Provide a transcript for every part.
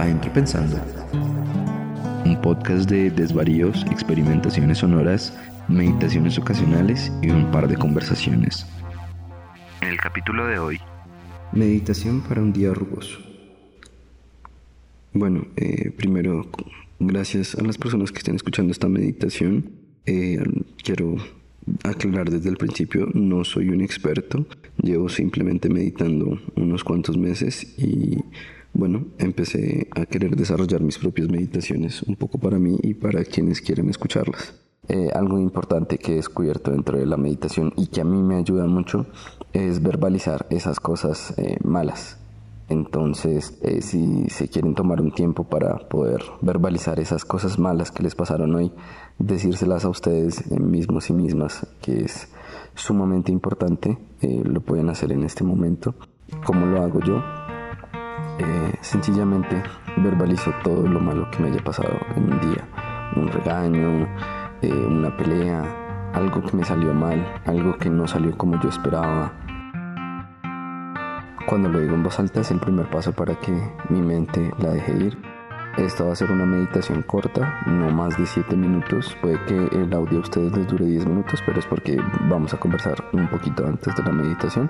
Adentro Pensando. Un podcast de desvaríos, experimentaciones sonoras, meditaciones ocasionales y un par de conversaciones. En el capítulo de hoy, Meditación para un día rugoso. Bueno, eh, primero, gracias a las personas que estén escuchando esta meditación. Eh, quiero aclarar desde el principio, no soy un experto, llevo simplemente meditando unos cuantos meses y bueno, empecé a querer desarrollar mis propias meditaciones un poco para mí y para quienes quieren escucharlas. Eh, algo importante que he descubierto dentro de la meditación y que a mí me ayuda mucho es verbalizar esas cosas eh, malas. Entonces, eh, si se quieren tomar un tiempo para poder verbalizar esas cosas malas que les pasaron hoy, decírselas a ustedes mismos y mismas, que es sumamente importante, lo pueden hacer en este momento. ¿Cómo lo hago yo? Sencillamente verbalizo todo lo malo que me haya pasado en un día, un regaño, eh, una pelea, algo que me salió mal, algo que no salió como yo esperaba. Cuando lo digo en voz alta es el primer paso para que mi mente la deje ir. Esta va a ser una meditación corta, no más de 7 minutos. Puede que el audio a ustedes les dure 10 minutos, pero es porque vamos a conversar un poquito antes de la meditación.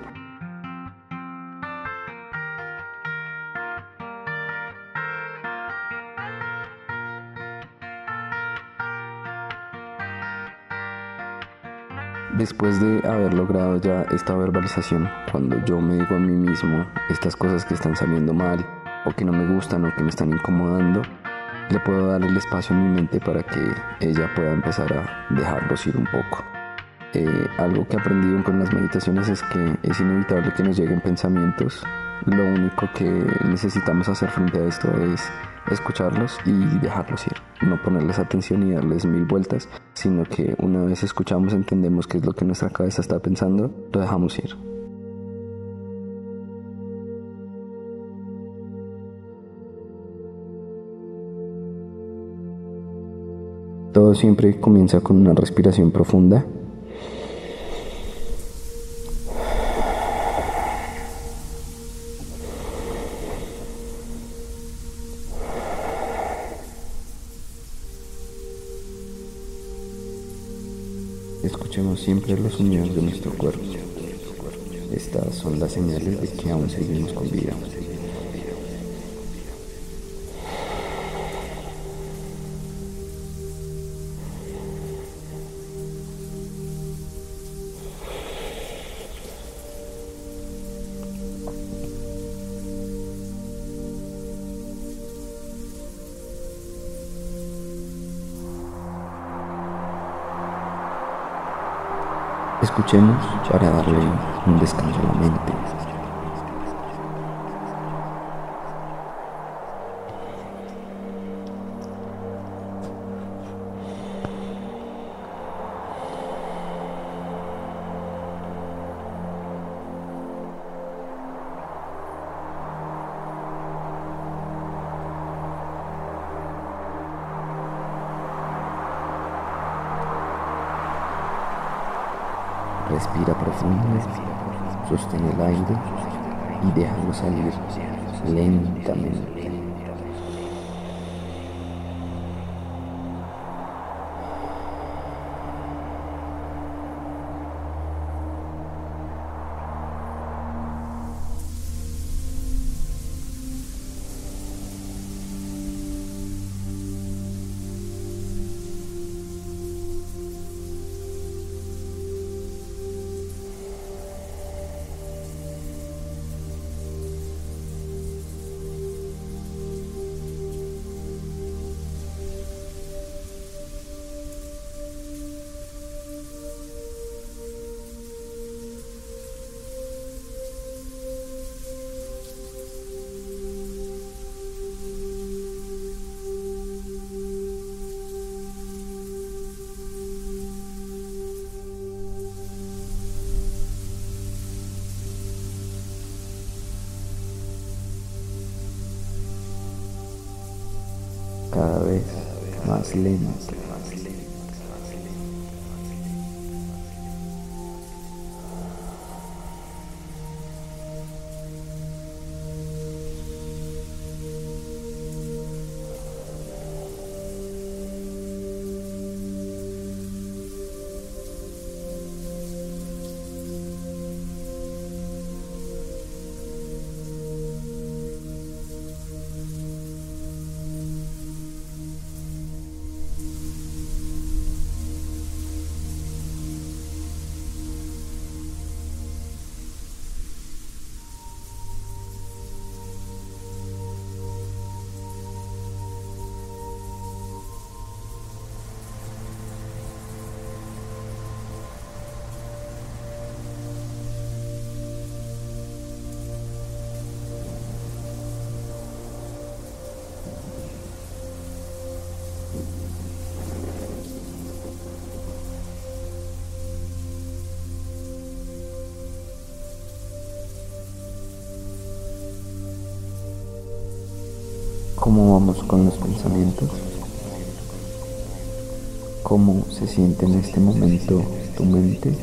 Después de haber logrado ya esta verbalización, cuando yo me digo a mí mismo estas cosas que están saliendo mal o que no me gustan o que me están incomodando, le puedo dar el espacio en mi mente para que ella pueda empezar a dejarlos ir un poco. Eh, algo que he aprendido con las meditaciones es que es inevitable que nos lleguen pensamientos. Lo único que necesitamos hacer frente a esto es escucharlos y dejarlos ir. No ponerles atención y darles mil vueltas, sino que una vez escuchamos entendemos qué es lo que nuestra cabeza está pensando, lo dejamos ir. Todo siempre comienza con una respiración profunda Escuchemos siempre los sonidos de nuestro cuerpo. Estas son las señales de que aún seguimos con vida. Escuchemos para darle un descanso a la mente. Respira profundo, sostén el aire y déjalo salir lentamente. Más ¿Cómo vamos con los pensamientos? ¿Cómo se siente en este momento tu mente?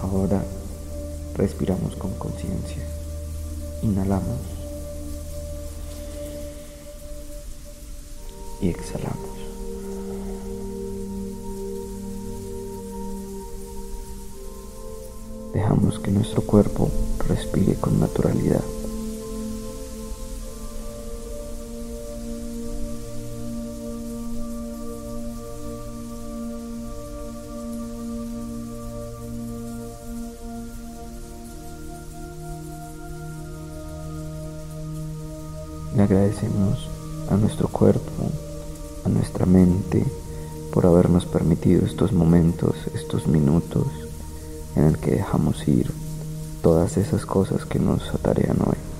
Ahora respiramos con conciencia. Inhalamos y exhalamos. Dejamos que nuestro cuerpo respire con naturalidad. Le agradecemos a nuestro cuerpo, a nuestra mente, por habernos permitido estos momentos, estos minutos en el que dejamos ir todas esas cosas que nos atarean hoy.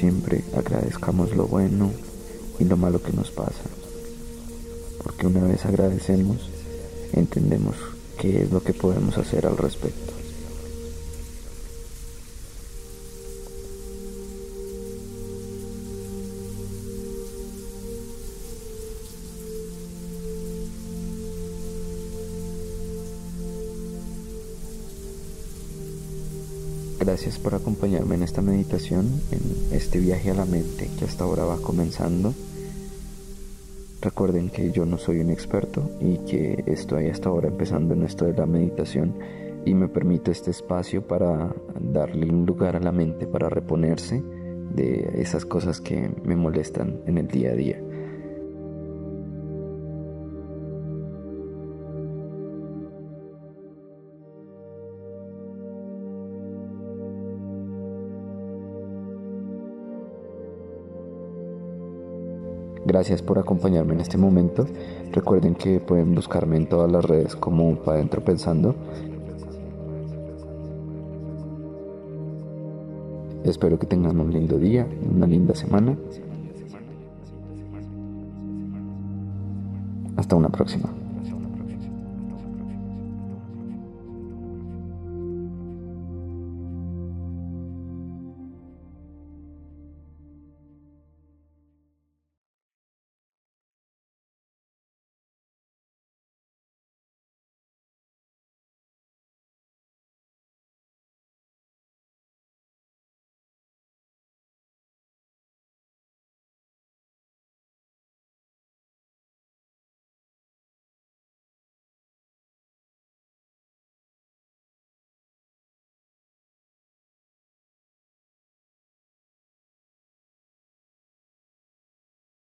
Siempre agradezcamos lo bueno y lo malo que nos pasa. Porque una vez agradecemos, entendemos qué es lo que podemos hacer al respecto. Gracias por acompañarme en esta meditación, en este viaje a la mente que hasta ahora va comenzando. Recuerden que yo no soy un experto y que estoy hasta ahora empezando en esto de la meditación y me permito este espacio para darle un lugar a la mente para reponerse de esas cosas que me molestan en el día a día. Gracias por acompañarme en este momento. Recuerden que pueden buscarme en todas las redes como para adentro pensando. Espero que tengan un lindo día, una linda semana. Hasta una próxima.